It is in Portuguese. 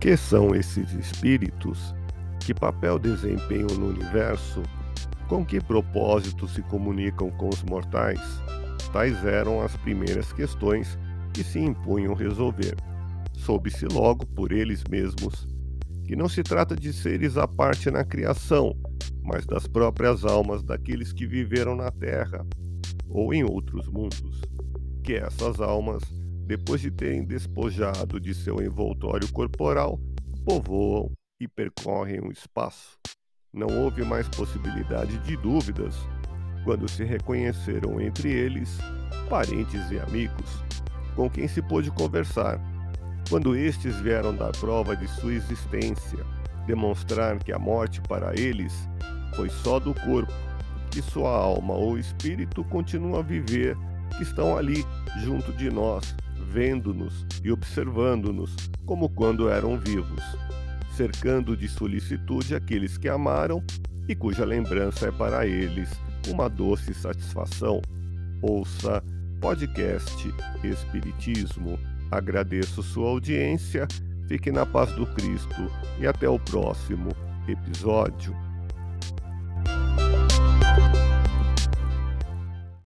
Que são esses espíritos? Que papel desempenham no universo? Com que propósito se comunicam com os mortais? Tais eram as primeiras questões que se impunham resolver. Soube-se logo por eles mesmos que não se trata de seres à parte na criação, mas das próprias almas daqueles que viveram na Terra ou em outros mundos, que essas almas depois de terem despojado de seu envoltório corporal, povoam e percorrem o espaço. Não houve mais possibilidade de dúvidas quando se reconheceram entre eles parentes e amigos, com quem se pôde conversar. Quando estes vieram dar prova de sua existência, demonstrar que a morte para eles foi só do corpo, que sua alma ou espírito continua a viver, que estão ali junto de nós, vendo-nos e observando-nos como quando eram vivos, cercando de solicitude aqueles que amaram e cuja lembrança é para eles uma doce satisfação. Ouça podcast Espiritismo. Agradeço sua audiência, fique na paz do Cristo e até o próximo episódio.